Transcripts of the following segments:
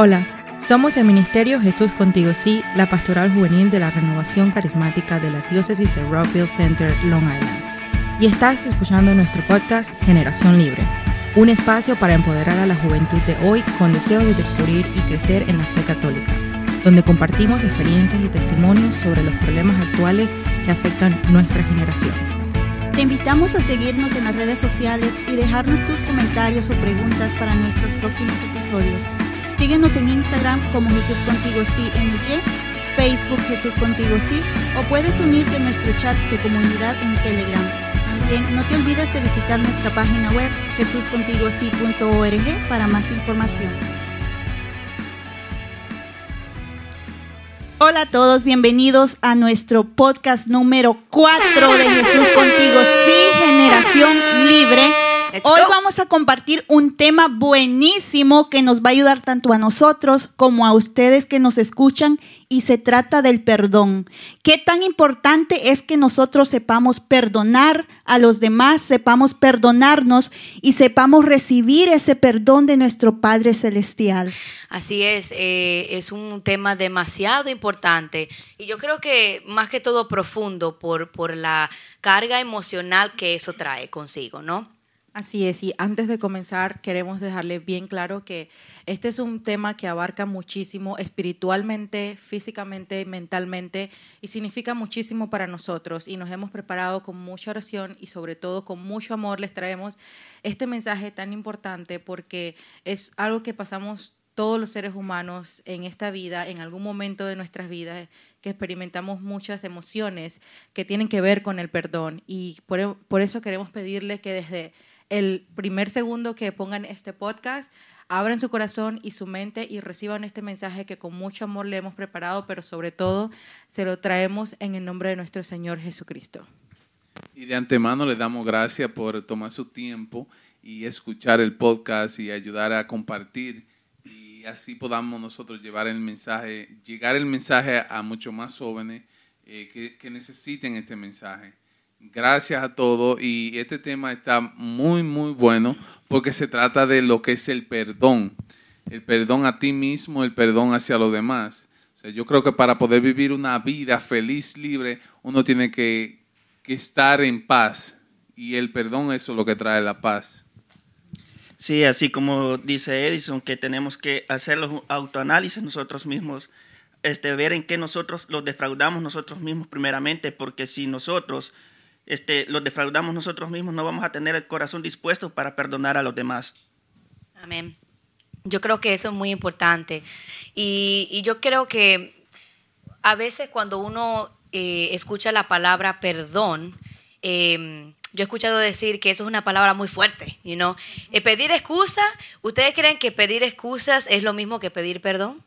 Hola, somos el Ministerio Jesús Contigo Sí, la pastoral juvenil de la renovación carismática de la diócesis de Rockville Center, Long Island. Y estás escuchando nuestro podcast Generación Libre, un espacio para empoderar a la juventud de hoy con deseo de descubrir y crecer en la fe católica, donde compartimos experiencias y testimonios sobre los problemas actuales que afectan nuestra generación. Te invitamos a seguirnos en las redes sociales y dejarnos tus comentarios o preguntas para nuestros próximos episodios. Síguenos en Instagram como Jesús Contigo Sí NY, Facebook Jesús Contigo Sí o puedes unirte a nuestro chat de comunidad en Telegram. También no te olvides de visitar nuestra página web jesuscontigosí.org para más información. Hola a todos, bienvenidos a nuestro podcast número 4 de Jesús Contigo Sí, Generación Libre. Let's Hoy go. vamos a compartir un tema buenísimo que nos va a ayudar tanto a nosotros como a ustedes que nos escuchan y se trata del perdón. Qué tan importante es que nosotros sepamos perdonar a los demás, sepamos perdonarnos y sepamos recibir ese perdón de nuestro Padre Celestial. Así es, eh, es un tema demasiado importante y yo creo que más que todo profundo por, por la carga emocional que eso trae consigo, ¿no? Así es, y antes de comenzar queremos dejarle bien claro que este es un tema que abarca muchísimo espiritualmente, físicamente, mentalmente y significa muchísimo para nosotros y nos hemos preparado con mucha oración y sobre todo con mucho amor les traemos este mensaje tan importante porque es algo que pasamos todos los seres humanos en esta vida, en algún momento de nuestras vidas, que experimentamos muchas emociones que tienen que ver con el perdón. Y por, por eso queremos pedirles que desde el primer segundo que pongan este podcast, abran su corazón y su mente y reciban este mensaje que con mucho amor le hemos preparado, pero sobre todo se lo traemos en el nombre de nuestro Señor Jesucristo. Y de antemano le damos gracias por tomar su tiempo y escuchar el podcast y ayudar a compartir y así podamos nosotros llevar el mensaje, llegar el mensaje a muchos más jóvenes eh, que, que necesiten este mensaje. Gracias a todos y este tema está muy muy bueno porque se trata de lo que es el perdón, el perdón a ti mismo, el perdón hacia los demás. O sea, yo creo que para poder vivir una vida feliz, libre, uno tiene que, que estar en paz y el perdón es lo que trae la paz. Sí, así como dice Edison, que tenemos que hacer los autoanálisis nosotros mismos, este, ver en qué nosotros los defraudamos nosotros mismos primeramente, porque si nosotros este, los defraudamos nosotros mismos, no vamos a tener el corazón dispuesto para perdonar a los demás. Amén. Yo creo que eso es muy importante. Y, yo creo que a veces cuando uno eh, escucha la palabra perdón, eh, yo he escuchado decir que eso es una palabra muy fuerte, you? Eh, pedir excusa, ¿ustedes creen que pedir excusas es lo mismo que pedir perdón?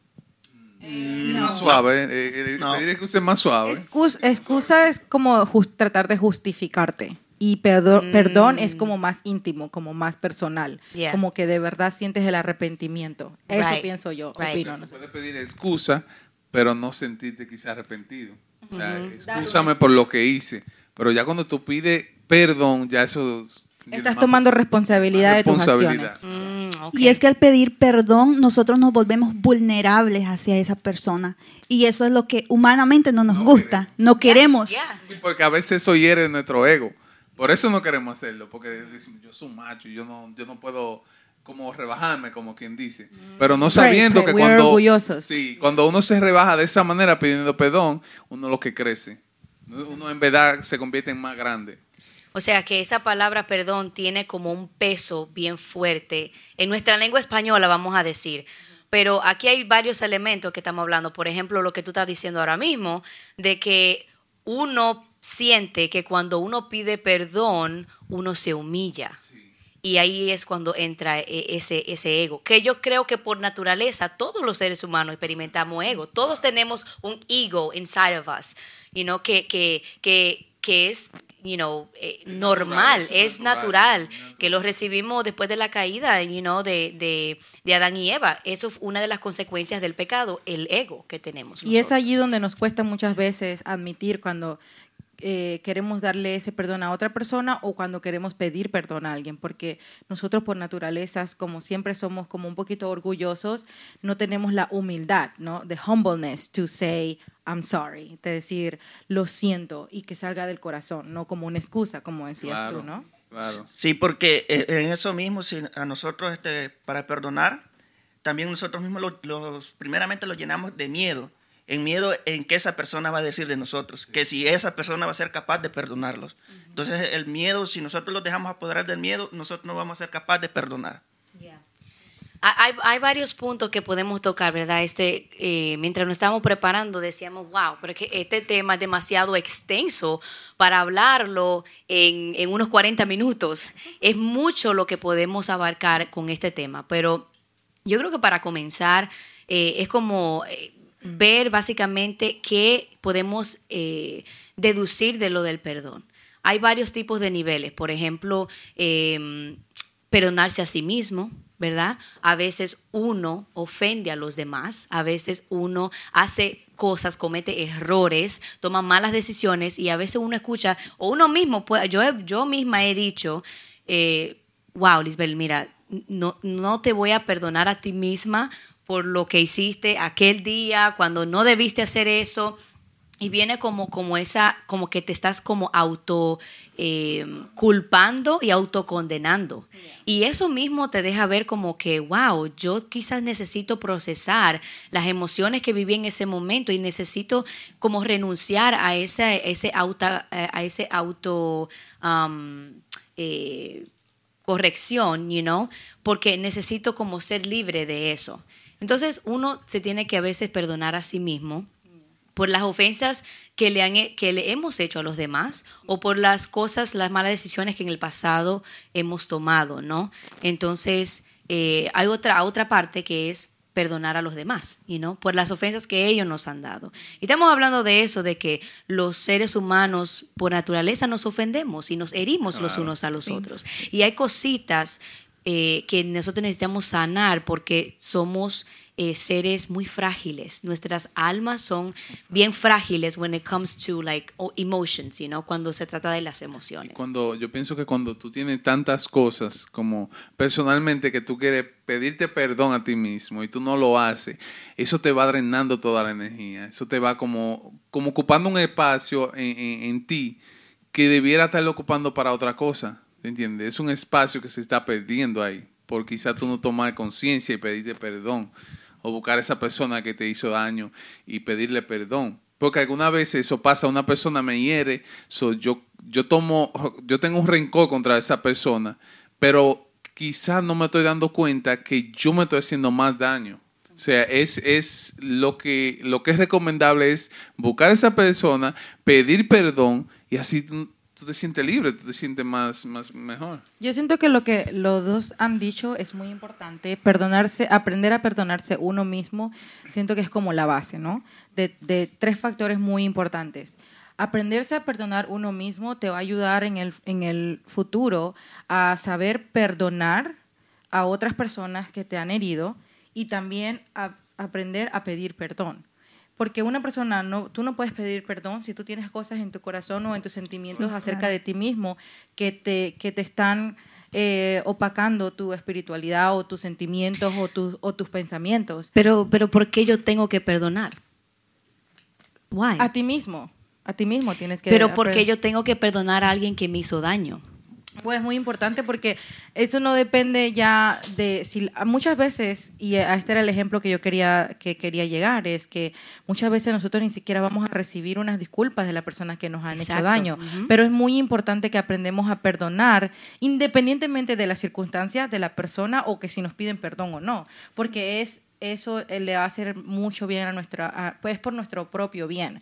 Más suave, eh, eh, No. pedir excusa es más suave. Excus- excusa es como jus- tratar de justificarte. Y perdo- perdón es como más íntimo, como más personal. Yeah. Como que de verdad sientes el arrepentimiento. Eso Right. pienso yo, Right. opino. no sé. Puedes pedir excusa, pero no sentirte quizás arrepentido. O sea, excúsame por lo que hice. Pero ya cuando tú pides perdón, ya eso... Estás tomando responsabilidad de tus responsabilidad. acciones. Mm. Y es que al pedir perdón, nosotros nos volvemos vulnerables hacia esa persona. Y eso es lo que humanamente no nos No gusta. No queremos. Sí, porque a veces eso hiere nuestro ego. Por eso no queremos hacerlo, porque decimos, yo soy un macho, yo no, yo no puedo como rebajarme, como quien dice. Pero no sabiendo que cuando, orgullosos. sí, cuando uno se rebaja de esa manera pidiendo perdón, uno lo que crece. Uno en verdad se convierte en más grande. O sea que esa palabra perdón tiene como un peso bien fuerte. En nuestra lengua española vamos a decir. Pero aquí hay varios elementos que estamos hablando. Por ejemplo, lo que tú estás diciendo ahora mismo, de que uno siente que cuando uno pide perdón, uno se humilla. Y ahí es cuando entra e, ese, ese ego, que yo creo que por naturaleza todos los seres humanos experimentamos ego. Todos tenemos un ego inside of us, you know, que, que, que, que es you know, eh, normal, es natural, que lo recibimos después de la caída you know, de, de, de, Adán y Eva. Eso es una de las consecuencias del pecado, el ego que tenemos. Y es allí donde nos cuesta muchas veces admitir cuando eh, queremos darle ese perdón a otra persona o cuando queremos pedir perdón a alguien, porque nosotros por naturaleza, como siempre somos como un poquito orgullosos, no tenemos la humildad, ¿no? The humbleness to say, I'm sorry, de decir, lo siento y que salga del corazón, no como una excusa, como decías tú, ¿no? Claro. Sí, porque eh, en eso mismo, si a nosotros este, para perdonar, también nosotros mismos los, los primeramente lo llenamos de miedo en miedo en que esa persona va a decir de nosotros, que si esa persona va a ser capaz de perdonarlos. Entonces el miedo, si nosotros los dejamos apoderar del miedo, nosotros no vamos a ser capaces de perdonar. Hay, hay, varios puntos que podemos tocar, ¿verdad? Este, eh, mientras nos estábamos preparando decíamos, wow, pero es que este tema es demasiado extenso para hablarlo en, en unos 40 minutos. Es mucho lo que podemos abarcar con este tema, pero yo creo que para comenzar eh, es como... Eh, ver básicamente qué podemos eh, deducir de lo del perdón. Hay varios tipos de niveles, por ejemplo, em, perdonarse a sí mismo, ¿verdad? A veces uno ofende a los demás, a veces uno hace cosas, comete errores, toma malas decisiones y a veces uno escucha, o uno mismo, puede, yo, yo misma he dicho, eh, wow, Lisbel, mira, no, no te voy a perdonar a ti misma por lo que hiciste aquel día, cuando no debiste hacer eso. Y viene como, como esa, como que te estás como auto eh, culpando y autocondenando. Y eso mismo te deja ver como que, wow, yo quizás necesito procesar las emociones que viví en ese momento y necesito como renunciar a ese, ese auto, a ese auto eh, corrección, you know, porque necesito como ser libre de eso. Entonces uno se tiene que a veces perdonar a sí mismo por las ofensas que le, han, que le hemos hecho a los demás o por las cosas, las malas decisiones que en el pasado hemos tomado, ¿no? Entonces, eh, hay otra, otra parte que es perdonar a los demás, ¿no? por las ofensas que ellos nos han dado. Y estamos hablando de eso, de que los seres humanos por naturaleza nos ofendemos y nos herimos los unos a los otros. Y hay cositas eh, que nosotros necesitamos sanar porque somos eh, seres muy frágiles. Nuestras almas son bien frágiles when it comes to like emotions, you know, cuando se trata de las emociones. cuando yo pienso que cuando tú tienes tantas cosas como personalmente que tú quieres pedirte perdón a ti mismo y tú no lo haces, eso te va drenando toda la energía. Eso te va como como ocupando un espacio en, en ti que debiera estarlo ocupando para otra cosa. ¿Entiendes? Es un espacio que se está perdiendo ahí, porque quizás tú no tomas conciencia y pedirte perdón, o buscar a esa persona que te hizo daño y pedirle perdón. Porque alguna vez eso pasa, una persona me hiere, yo, yo, tomo, yo tengo un rencor contra esa persona, pero quizás no me estoy dando cuenta que yo me estoy haciendo más daño. O sea, es, es lo, que, lo que es recomendable es buscar a esa persona, pedir perdón y así tú te sientes libre, tú te sientes más, más mejor. Yo siento que lo que los dos han dicho es muy importante, perdonarse, aprender a perdonarse uno mismo, siento que es como la base, ¿no? De, de tres factores muy importantes. Aprenderse a perdonar uno mismo te va a ayudar en el, en el futuro a saber perdonar a otras personas que te han herido y también a aprender a pedir perdón. Porque una persona, no, tú no puedes pedir perdón si tú tienes cosas en tu corazón o en tus sentimientos acerca de ti mismo que te, que te están eh, opacando tu espiritualidad o tus sentimientos o, tus o tus pensamientos. Pero, pero ¿por qué yo tengo que perdonar? Why? A ti mismo. A ti mismo tienes que... Pero ¿por qué yo tengo que perdonar a alguien que me hizo daño? Pues muy importante porque esto no depende ya de si muchas veces y este era el ejemplo que yo quería que quería llegar es que muchas veces nosotros ni siquiera vamos a recibir unas disculpas de las personas que nos han hecho daño, pero es muy importante que aprendemos a perdonar independientemente de las circunstancias de la persona o que si nos piden perdón o no, porque es eso eh, le va a hacer mucho bien a nuestra, pues por nuestro propio bien,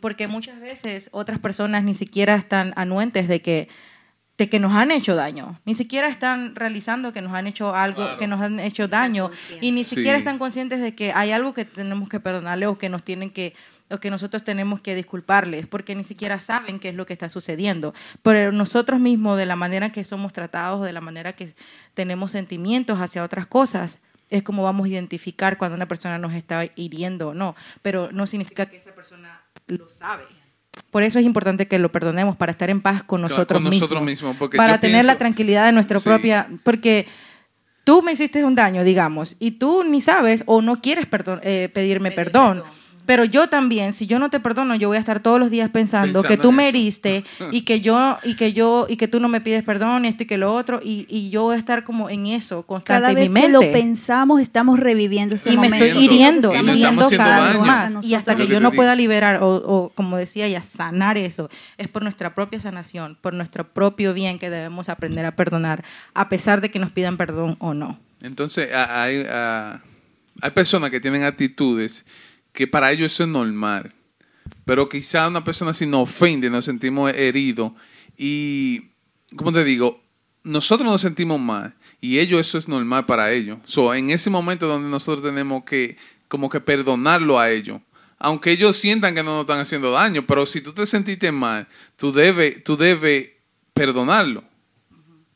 porque muchas veces otras personas ni siquiera están anuentes de que de que nos han hecho daño. Ni siquiera están realizando que nos han hecho algo, que nos han hecho daño. Y ni Sí. siquiera están conscientes de que hay algo que tenemos que perdonarle o que nos tienen que o que nosotros tenemos que disculparles, porque ni siquiera saben qué es lo que está sucediendo. Pero nosotros mismos, de la manera que somos tratados, de la manera que tenemos sentimientos hacia otras cosas, es como vamos a identificar cuando una persona nos está hiriendo o no. Pero no significa que esa persona lo sabe. Por eso es importante que lo perdonemos, para estar en paz con nosotros con nosotros mismos. mismos, porque para tener la tranquilidad de nuestra Sí. propia... Porque tú me hiciste un daño, digamos, y tú ni sabes o no quieres perdon- eh, pedirme Pedir perdón. perdón. Pero yo también, si yo no te perdono, yo voy a estar todos los días pensando, que tú en me heriste y que yo y que yo y que tú no me pides perdón y esto y que lo otro y, y yo voy a estar como en eso constante Cada en vez mi que mente. lo pensamos, estamos reviviendo ese y me estoy hiriendo, Y hiriendo cada vez más. Y hasta que que yo no pueda liberar, o, o como decía ella, sanar eso, es por nuestra propia sanación, por nuestro propio bien que debemos aprender a perdonar, a pesar de que nos pidan perdón o no. Entonces, hay, hay personas que tienen actitudes que para ellos eso es normal, pero quizá una persona así nos ofende, nos sentimos heridos y, ¿cómo te digo? Nosotros nos sentimos mal y ellos eso es normal para ellos. So, en ese momento donde nosotros tenemos que como que perdonarlo a ellos. Aunque ellos sientan que no nos están haciendo daño, pero si tú te sentiste mal, tú debes tú debes perdonarlo.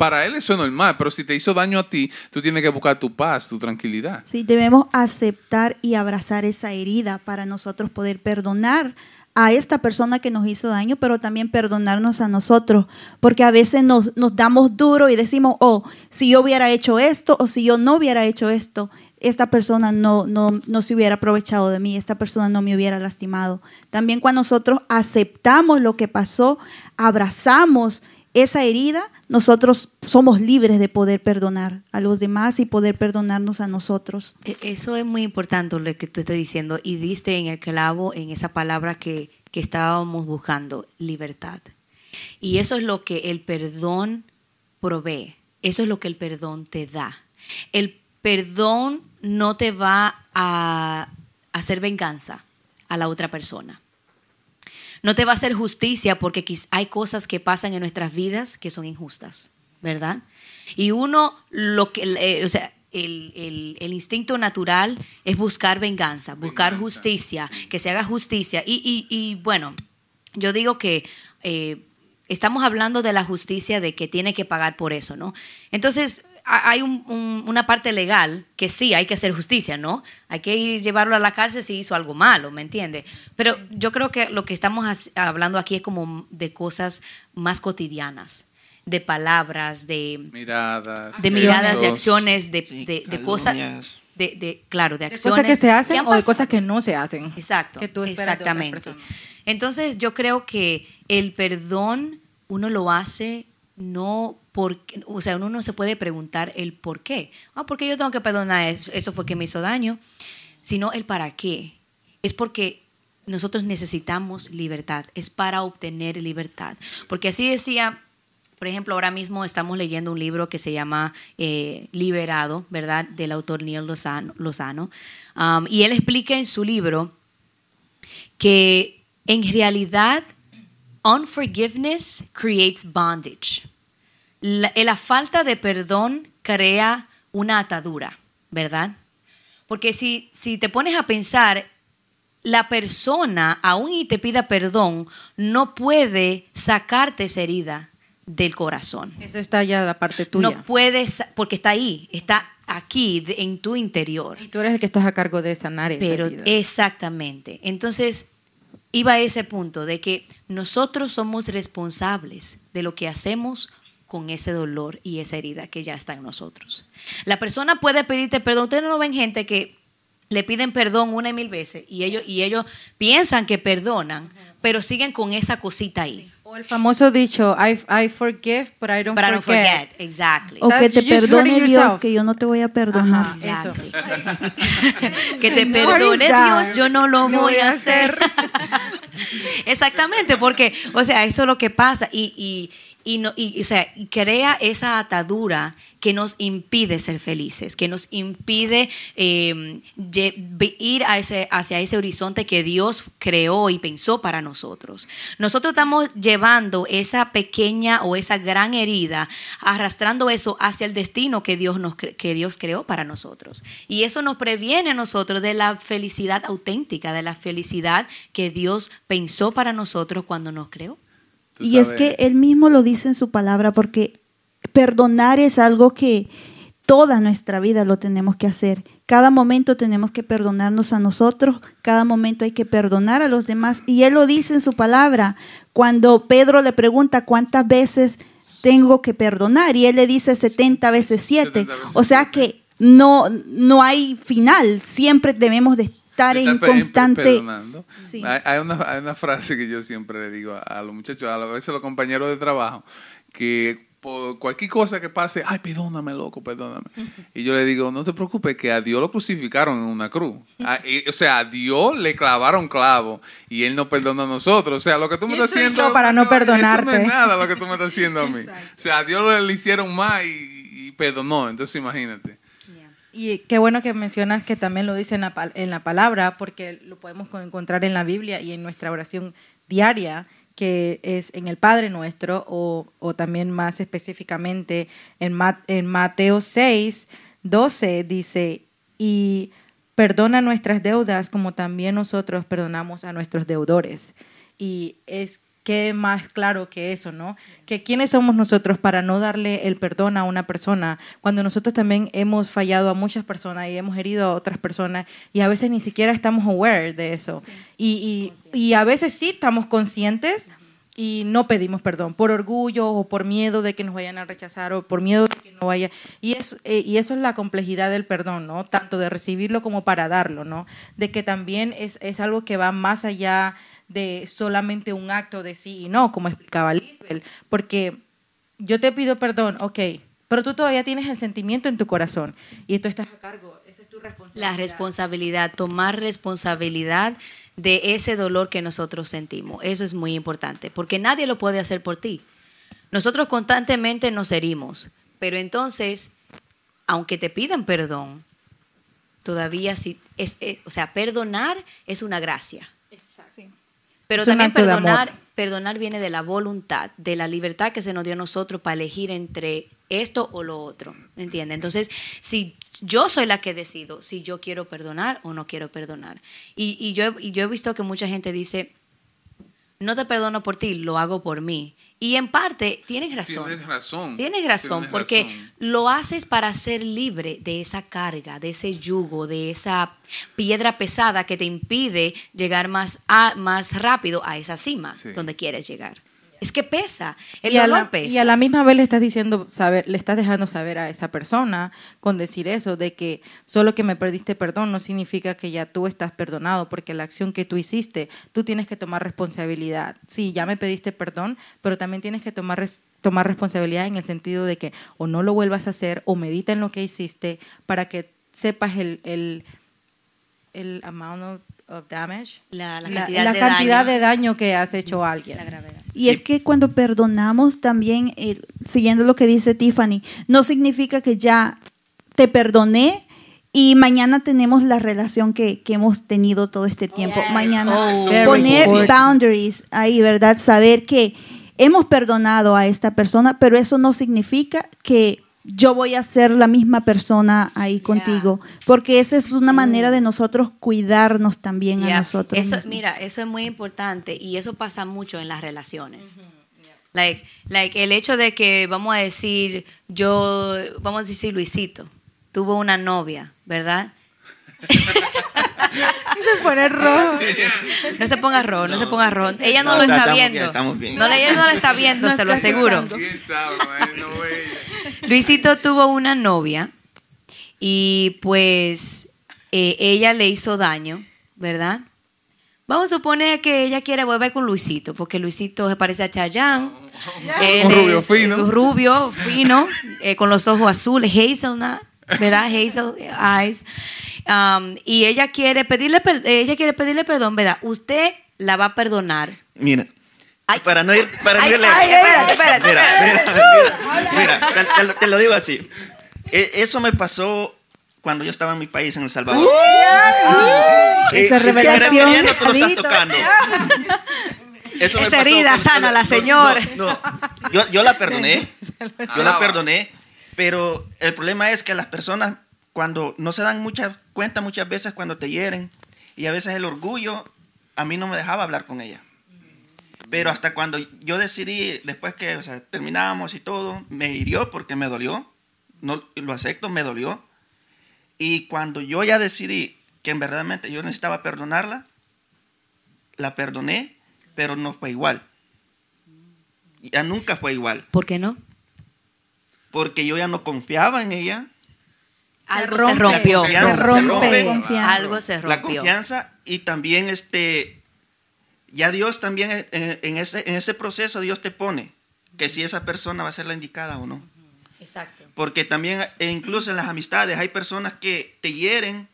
Para él eso es normal, pero si te hizo daño a ti, tú tienes que buscar tu paz, tu tranquilidad. Sí, debemos aceptar y abrazar esa herida para nosotros poder perdonar a esta persona que nos hizo daño, pero también perdonarnos a nosotros, porque a veces nos, nos damos duro y decimos, oh, si yo hubiera hecho esto o si yo no hubiera hecho esto, esta persona no, no, no se hubiera aprovechado de mí, esta persona no me hubiera lastimado. También cuando nosotros aceptamos lo que pasó, abrazamos esa herida, nosotros somos libres de poder perdonar a los demás y poder perdonarnos a nosotros. E- Eso es muy importante lo que tú estás diciendo y diste en el clavo en esa palabra que, que estábamos buscando, libertad. Y eso es lo que el perdón provee, eso es lo que el perdón te da. El perdón no te va a hacer venganza a la otra persona. No te va a hacer justicia porque hay cosas que pasan en nuestras vidas que son injustas, ¿verdad? Y uno, lo que, eh, o sea, el, el- el instinto natural es buscar venganza, buscar Venganza, justicia, que se haga justicia. Y, y- y, bueno, yo digo que eh, estamos hablando de la justicia de que tiene que pagar por eso, ¿no? Entonces, hay un- un- una parte legal que sí hay que hacer justicia, ¿no? Hay que ir llevarlo a la cárcel si hizo algo malo, ¿me entiende? Pero yo creo que lo que estamos hablando aquí es como de cosas más cotidianas, de palabras, de, Miradas. de miradas, de acciones, de, Sí, de- de cosas, de, de- claro, de De acciones. cosas que se hacen o de cosas que no se hacen. Exacto, Que tú exactamente. Entonces yo creo que el perdón uno lo hace no porque, o sea, uno no se puede preguntar el por qué. Ah, ¿por qué yo tengo que perdonar eso? Eso fue que me hizo daño. Sino el para qué. Es porque nosotros necesitamos libertad. Es para obtener libertad. Porque así decía por ejemplo, ahora mismo estamos leyendo un libro que se llama eh, Liberado, ¿verdad? Del autor Neil Lozano. Lozano. Um, y él explica en su libro que en realidad unforgiveness creates bondage. La, la falta de perdón crea una atadura, ¿verdad? Porque si, si te pones a pensar, la persona, aún y te pida perdón, no puede sacarte esa herida del corazón. Eso está ya la parte tuya. No puedes, porque está ahí, está aquí, de- en tu interior. y tú eres el que estás a cargo de sanar esa Pero herida. exactamente. Entonces, iba a ese punto de que nosotros somos responsables de lo que hacemos con ese dolor y esa herida que ya está en nosotros. La persona puede pedirte perdón. Ustedes no ven gente que le piden perdón una y mil veces y ellos, y ellos piensan que perdonan, pero siguen con esa cosita ahí. O el famoso dicho, I, I forgive, but I don't no forget. forget, exactly. O que te perdone Dios, yourself. que yo no te voy a perdonar. Ajá. Eso. Exactly. que te No Dad. Dios, yo no lo Lo voy a hacer. Exactamente, porque, o sea, eso es lo que pasa. Y, y, y, no, y, o sea, crea esa atadura que nos impide ser felices, que nos impide eh, ir a ese, hacia ese horizonte que Dios creó y pensó para nosotros. Nosotros estamos llevando esa pequeña o esa gran herida, arrastrando eso hacia el destino que Dios, nos, que Dios creó para nosotros. Y eso nos previene a nosotros de la felicidad auténtica, de la felicidad que Dios pensó para nosotros cuando nos creó. Y es que él mismo lo dice en su palabra, porque perdonar es algo que toda nuestra vida lo tenemos que hacer. Cada momento tenemos que perdonarnos a nosotros, cada momento hay que perdonar a los demás. Y él lo dice en su palabra, cuando Pedro le pregunta cuántas veces tengo que perdonar, y él le dice 70 veces 7. O sea que no, no hay final, siempre debemos de estar en constante... Hay, una, frase que yo siempre le digo a, los muchachos, a veces a los compañeros de trabajo, que por cualquier cosa que pase, ay, perdóname, loco, perdóname. Y yo le digo, no te preocupes, que a Dios lo crucificaron en una cruz. o sea, a Dios le clavaron clavo y Él no perdona a nosotros. O sea, lo que tú me estás haciendo... Para no, perdonarte. Eso no es nada lo que tú me estás haciendo a mí. O sea, a Dios le hicieron más y, y perdonó. Entonces, imagínate. Y qué bueno que mencionas que también lo dice en la, en la palabra, porque lo podemos encontrar en la Biblia y en nuestra oración diaria, que es en el Padre Nuestro, o, o también más específicamente en, en Mateo 6, 12, dice, y perdona nuestras deudas como también nosotros perdonamos a nuestros deudores. Y es qué más claro que eso, ¿no? Que quiénes somos nosotros para no darle el perdón a una persona cuando nosotros también hemos fallado a muchas personas y hemos herido a otras personas y a veces ni siquiera estamos aware de eso. Y, y, y, a veces sí estamos conscientes y no pedimos perdón por orgullo o por miedo de que nos vayan a rechazar o por miedo de que no vaya. Y, es, eh, y eso es la complejidad del perdón, ¿no? Tanto de recibirlo como para darlo, ¿no? De que también es, es algo que va más allá de solamente un acto de sí y no, como explicaba Lisbeth, porque yo te pido perdón, ok, pero tú todavía tienes el sentimiento en tu corazón y tú estás a cargo, esa es tu responsabilidad. La responsabilidad, tomar responsabilidad de ese dolor que nosotros sentimos, eso es muy importante, porque nadie lo puede hacer por ti. Nosotros constantemente nos herimos, pero entonces, aunque te pidan perdón, todavía sí, es, o sea, perdonar es una gracia. Pero también perdonar, perdonar viene de la voluntad, de la libertad que se nos dio a nosotros para elegir entre esto o lo otro. ¿Entiendes? Entonces, si yo soy la que decido si yo quiero perdonar o no quiero perdonar. Y, y, yo, y yo he visto que mucha gente dice, no te perdono por ti, lo hago por mí. Y en parte tienes razón. Tienes razón. Tienes razón, porque lo haces para ser libre de esa carga, de ese yugo, de esa piedra pesada que te impide llegar más, a, más rápido a esa cima donde quieres llegar. Es que pesa, el y dolor a la, pesa. Y a la misma vez le estás diciendo, saber, le estás dejando saber a esa persona con decir eso, de que solo que me perdiste perdón no significa que ya tú estás perdonado, porque la acción que tú hiciste, tú tienes que tomar responsabilidad. Sí, ya me pediste perdón, pero también tienes que tomar, tomar responsabilidad en el sentido de que o no lo vuelvas a hacer o medita en lo que hiciste para que sepas el, el, el amount of damage, la, cantidad, la, de, cantidad daño. de, daño. que has hecho a alguien. La gravedad. Y sí. es que cuando perdonamos también, eh, siguiendo lo que dice Tiffany, no significa que ya te perdoné y mañana tenemos la relación que, que hemos tenido todo este tiempo. Yes. Mañana Oh, poner boundaries ahí, ¿verdad? Saber que hemos perdonado a esta persona, pero eso no significa que yo voy a ser la misma persona ahí contigo, porque esa es una manera de nosotros cuidarnos también Yeah. a nosotros. Eso, mismos. mira, eso es muy importante y eso pasa mucho en las relaciones. Like, like el hecho de que vamos a decir, yo, vamos a decir Luisito, tuvo una novia, ¿verdad? Se pone rojo. No se ponga rojo, no, se ponga rojo. Ella no, No, lo está viendo. bien, estamos bien. No, ella no lo está viendo, No se lo aseguro. escuchando. Luisito tuvo una novia y pues eh, ella le hizo daño, ¿verdad? Vamos a suponer que ella quiere volver con Luisito, porque Luisito se parece a Chayanne. Él Un rubio es, fino. Rubio, fino, eh, con los ojos azules, hazelnut, ¿verdad? Hazel eyes. Um, y ella quiere pedirle, ella quiere pedirle perdón, ¿verdad? Usted la va a perdonar Mira, para no ir, para no Ay, ir ay, lejos. espérate, espérate. Mira, mira, mira, mira, te, te lo, te lo digo así. E- Eso me pasó cuando yo estaba en mi país, en El Salvador. Eh, Esa es que revelación. queriendo tú lo estás tocando. Eso me Esa pasó herida, con- sánala, no, señor. no, no. Yo, yo la perdoné. Yo la perdoné. Pero el problema es que las personas, cuando no se dan mucha cuenta muchas veces cuando te hieren, y a veces el orgullo a mí no me dejaba hablar con ella. Pero hasta cuando yo decidí, después que o sea, terminamos y todo, me hirió porque me dolió. No, lo acepto, me dolió. Y cuando yo ya decidí que en verdad yo necesitaba perdonarla, la perdoné, pero no fue igual. Ya nunca fue igual. ¿Por qué no? Porque yo ya no confiaba en ella. Algo rompe. se rompió. La confianza Se rompe. rompe. Algo se La rompió. confianza y también este, ya Dios también en, en ese, en ese proceso Dios te pone que si esa persona va a ser la indicada o no. Exacto. Porque también, e incluso en las amistades, hay personas que te hieren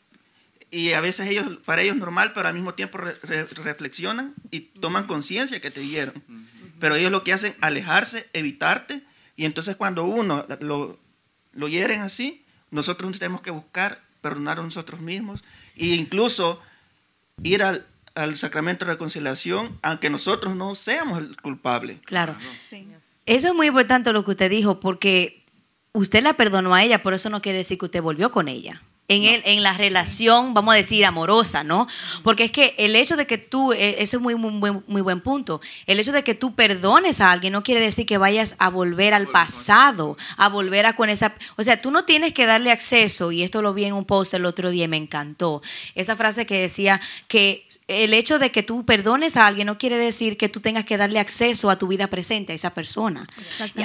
y a veces ellos, para ellos es normal, pero al mismo tiempo re- re- reflexionan y toman conciencia que te hieron. Pero ellos lo que hacen, alejarse, evitarte. Y entonces cuando uno lo, lo hieren así, nosotros tenemos que buscar perdonar a nosotros mismos e incluso ir al, al sacramento de reconciliación, aunque nosotros no seamos el culpable. Claro. Eso es muy importante lo que usted dijo, porque usted la perdonó a ella, por eso no quiere decir que usted volvió con ella. En, el, en la relación, vamos a decir, amorosa, ¿no? Porque es que el hecho de que tú, eh, ese es muy, muy, buen- muy buen punto, el hecho de que tú perdones a alguien no quiere decir que vayas a volver al pasado, a volver a con esa... O sea, tú no tienes que darle acceso, y esto lo vi en un post el otro día y me encantó, esa frase que decía que el hecho de que tú perdones a alguien no quiere decir que tú tengas que darle acceso a tu vida presente a esa persona.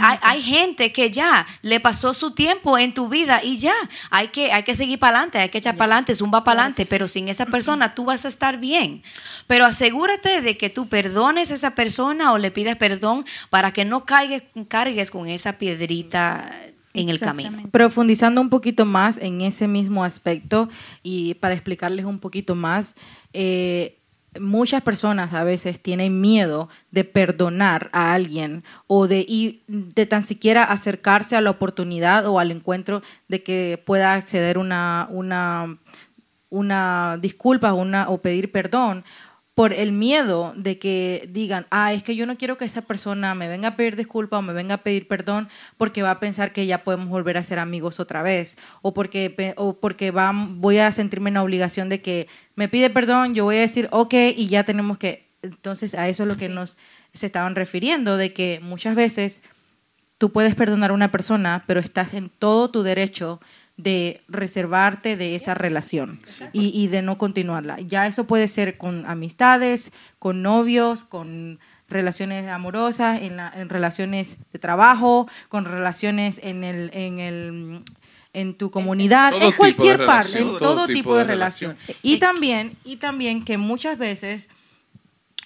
Hay, hay gente que ya le pasó su tiempo en tu vida y ya, hay que, hay que seguir para adelante, hay que echar para adelante, zumba para adelante, pero sin esa persona tú vas a estar bien. Pero asegúrate de que tú perdones a esa persona o le pidas perdón para que no caigas, cargues con esa piedrita en el camino. Profundizando un poquito más en ese mismo aspecto y para explicarles un poquito más, eh, muchas personas a veces tienen miedo de perdonar a alguien o de, ir- de tan siquiera acercarse a la oportunidad o al encuentro de que pueda acceder una, una, una disculpa una, o pedir perdón por el miedo de que digan, ah, es que yo no quiero que esa persona me venga a pedir disculpa o me venga a pedir perdón porque va a pensar que ya podemos volver a ser amigos otra vez o porque, o porque va, voy a sentirme en la obligación de que me pide perdón, yo voy a decir, ok, y ya tenemos que... Entonces a eso es lo que nos se estaban refiriendo, de que muchas veces tú puedes perdonar a una persona, pero estás en todo tu derecho de reservarte de esa relación y, y de no continuarla. Ya eso puede ser con amistades, con novios, con relaciones amorosas, en, la- en relaciones de trabajo, con relaciones en el, en el en tu comunidad, en cualquier parte, en todo, tipo, de, relación. relación. Y también, y también que muchas veces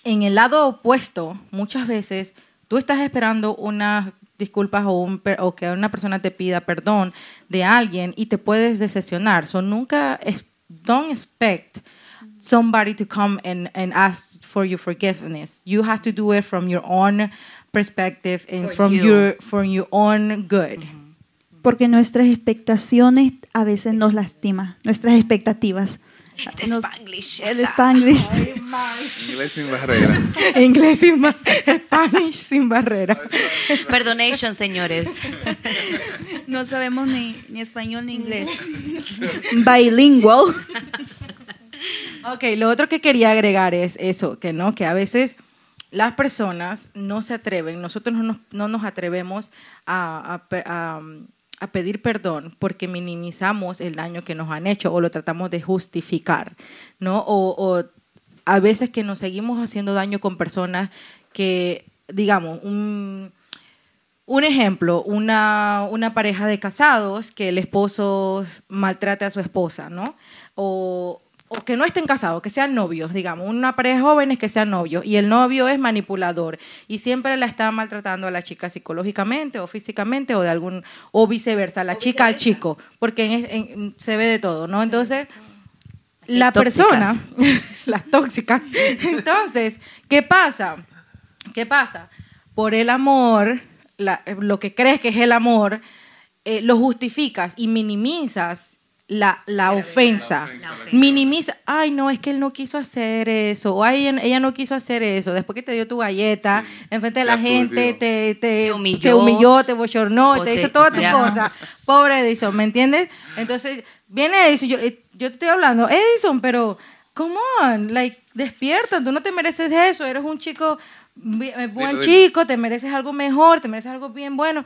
en el lado opuesto, muchas veces tú estás esperando unas disculpas o, un per- o que una persona te pida perdón de alguien y te puedes decepcionar. So nunca, es, don't expect somebody to come and, and ask for your forgiveness. You have to do it from your own perspective and For from you. your from your own good. Porque nuestras expectaciones a veces nos lastima, nuestras expectativas. The Nos- Spanglish el está. Spanglish. Inglés sin barrera. Inglés sin ba- Spanish sin barrera. Perdonation, señores. No sabemos ni, ni español ni inglés. Bilingual. Ok, lo otro que quería agregar es eso, que no, que a veces las personas no se atreven, nosotros no nos, no nos atrevemos a, a pe- a, a pedir perdón porque minimizamos el daño que nos han hecho o lo tratamos de justificar, ¿no? O, a veces que nos seguimos haciendo daño con personas que, digamos, un, un ejemplo, una, una pareja de casados que el esposo maltrate a su esposa, ¿no? O, o que no estén casados, que sean novios, digamos, una pareja de jóvenes que sean novios y el novio es manipulador y siempre la está maltratando a la chica psicológicamente o físicamente o de algún o viceversa, la chica al chico, porque en- en- se ve de todo, ¿no? Entonces, la tóxicas. persona, las tóxicas. Entonces, ¿qué pasa? ¿Qué pasa? Por el amor, la- lo que crees que es el amor, eh, lo justificas y minimizas la, la ofensa. Minimiza, ay, no, es que él no quiso hacer eso, o ay, ella, no quiso hacer eso. Después que te dio tu galleta, Sí. enfrente de la gente, te, te, Te humilló. te humilló, te bochornó, O te te- hizo todas tus ya. cosas. Pobre Edison, ¿me entiendes? Entonces, viene Edison, yo, eh, yo te estoy hablando, Edison, pero, come on, like, despierta, tú no te mereces eso, eres un chico, eh, buen Dilo, dilo. chico, te mereces algo mejor, te mereces algo bien bueno.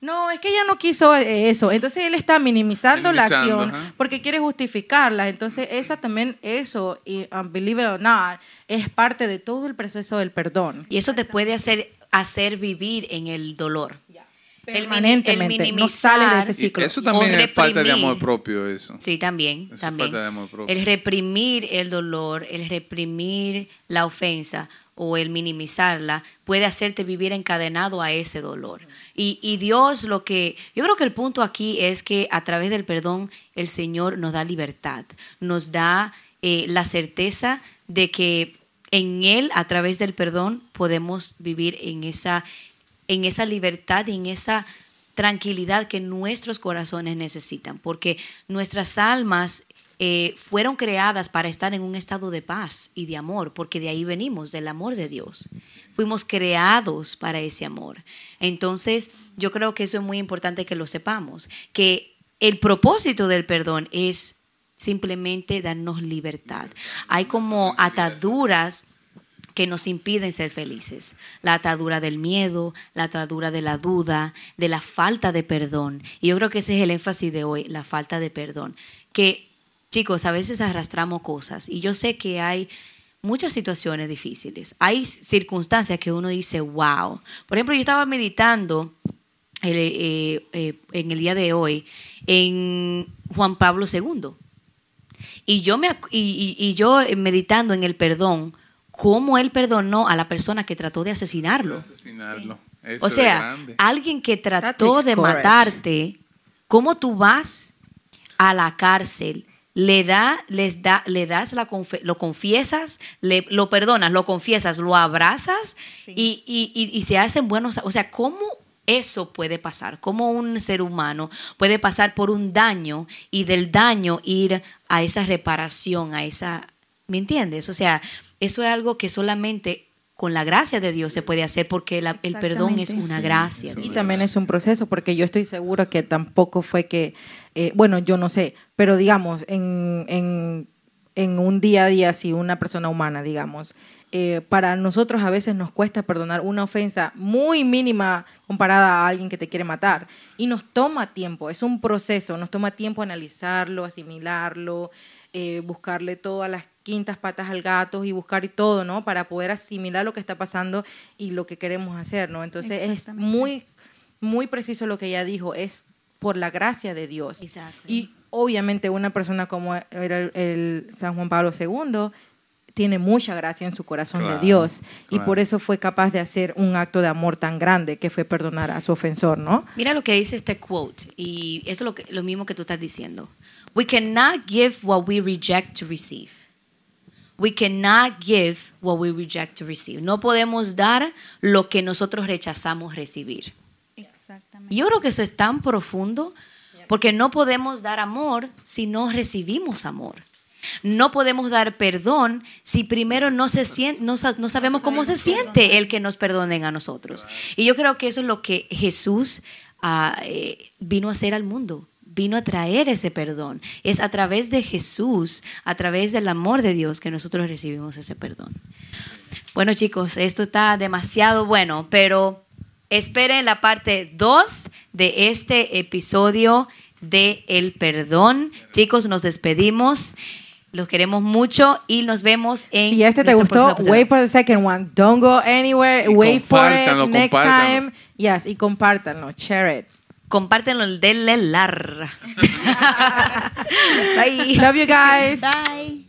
No, es que ella no quiso eso. Entonces él está minimizando, la Minimizando, acción ajá. porque quiere justificarla. Entonces esa también, eso, y um, believe it or not, es parte de todo el proceso del perdón. Y eso te puede hacer, hacer vivir en el dolor. Permanentemente, el no sale de ese minimizar- Y ciclo. eso también es falta de reprimir. amor propio, eso. Sí, también, Eso es también. falta de amor propio. El reprimir el dolor, el reprimir la ofensa o el minimizarla puede hacerte vivir encadenado a ese dolor. Y, y Dios lo que, yo creo que el punto aquí es que a través del perdón el Señor nos da libertad, nos da eh, la certeza de que en Él, a través del perdón, podemos vivir en esa, en esa libertad y en esa tranquilidad que nuestros corazones necesitan, porque nuestras almas eh, fueron creadas para estar en un estado de paz y de amor, porque de ahí venimos, del amor de Dios. Fuimos creados para ese amor. Entonces, yo creo que eso es muy importante que lo sepamos, que el propósito del perdón es simplemente darnos libertad. Hay como ataduras que nos impiden ser felices. La atadura del miedo, la atadura de la duda, de la falta de perdón. Y yo creo que ese es el énfasis de hoy, la falta de perdón. Que, chicos, a veces arrastramos cosas y yo sé que hay muchas situaciones difíciles. Hay circunstancias que uno dice, wow. Por ejemplo, yo estaba meditando el, eh, eh, en el día de hoy en Juan Pablo II. Y yo, me, y, y- y yo eh, meditando en el perdón, cómo él perdonó a la persona que trató de asesinarlo. O sea, alguien que trató de matarte, ¿cómo tú vas a la cárcel? Le, da, les da, le das la lo confiesas, le, lo perdonas, lo confiesas, lo abrazas y, y- y- y se hacen buenos. O sea, ¿cómo eso puede pasar? ¿Cómo un ser humano puede pasar por un daño y del daño ir a esa reparación, a esa. ¿Me entiendes? O sea, eso es algo que solamente con la gracia de Dios se puede hacer porque la- el perdón es una Sí. gracia. de Y Dios. también es un proceso, porque yo estoy segura que tampoco fue que, eh, bueno, yo no sé, pero digamos, en, en, en un día a día, si una persona humana, digamos, eh, para nosotros a veces nos cuesta perdonar una ofensa muy mínima comparada a alguien que te quiere matar. Y nos toma tiempo, es un proceso, nos toma tiempo analizarlo, asimilarlo, eh, buscarle todas las quintas patas al gato y buscar y todo, ¿no? Para poder asimilar lo que está pasando y lo que queremos hacer, ¿no? Entonces es muy, muy preciso lo que ella dijo, es por la gracia de Dios. Exacto. Y obviamente una persona como era el, el San Juan Pablo II tiene mucha gracia en su corazón Claro, de Dios y por eso fue capaz de hacer un acto de amor tan grande que fue perdonar a su ofensor, ¿no? Mira lo que dice este quote, y eso es lo, que, lo mismo que tú estás diciendo. We cannot give what we reject to receive. We cannot give what we reject to receive. No podemos dar lo que nosotros rechazamos recibir. Exactamente. Y yo creo que eso es tan profundo porque no podemos dar amor si no recibimos amor. No podemos dar perdón si primero no, se sien- no, sa- no sabemos cómo se siente el que nos perdonen a nosotros. Y yo creo que eso es lo que Jesús ah, eh, vino a hacer al mundo. Vino a traer ese perdón. Es a través de Jesús, a través del amor de Dios, que nosotros recibimos ese perdón. Bueno, chicos, esto está demasiado bueno, pero esperen la parte 2 de este episodio de El Perdón. Chicos, nos despedimos. Los queremos mucho y nos vemos en. Si este te gustó, wait for the second one. Don't go anywhere. Y wait for it next compártanlo. time. Yes, y compártanlo. Share it. Compártenlo, denle lar. Bye. Love you guys. Bye.